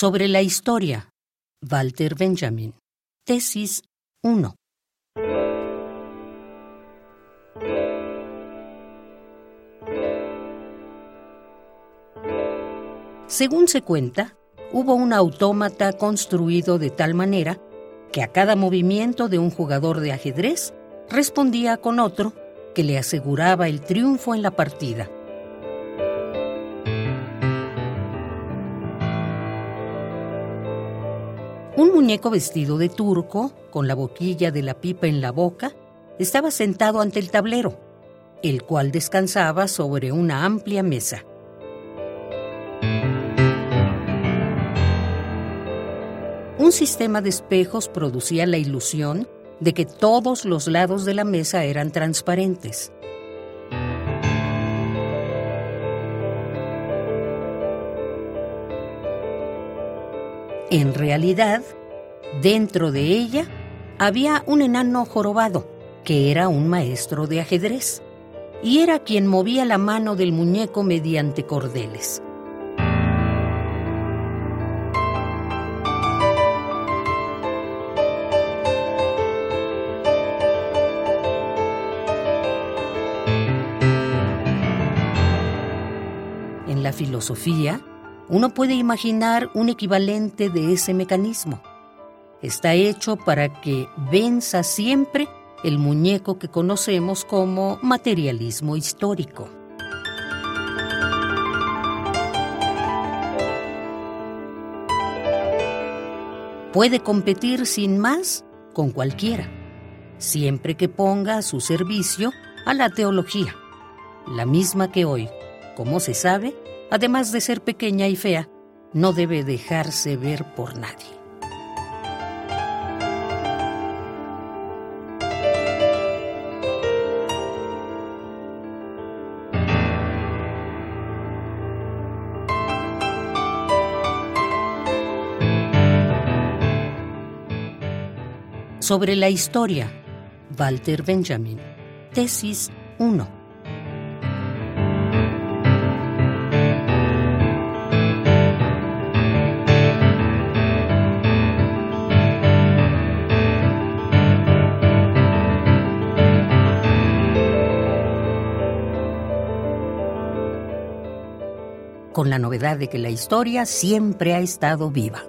Sobre la historia. Walter Benjamin. Tesis 1. Según se cuenta, hubo un autómata construido de tal manera que a cada movimiento de un jugador de ajedrez respondía con otro que le aseguraba el triunfo en la partida. Un muñeco vestido de turco, con la boquilla de la pipa en la boca, estaba sentado ante el tablero, el cual descansaba sobre una amplia mesa. Un sistema de espejos producía la ilusión de que todos los lados de la mesa eran transparentes. En realidad, dentro de ella había un enano jorobado, que era un maestro de ajedrez, y era quien movía la mano del muñeco mediante cordeles. En la filosofía, uno puede imaginar un equivalente de ese mecanismo. Está hecho para que venza siempre el muñeco que conocemos como materialismo histórico. Puede competir sin más con cualquiera, siempre que ponga a su servicio a la teología, la misma que hoy, como se sabe, además de ser pequeña y fea, no debe dejarse ver por nadie. Sobre la historia. Walter Benjamin. Tesis 1. Con la novedad de que la historia siempre ha estado viva.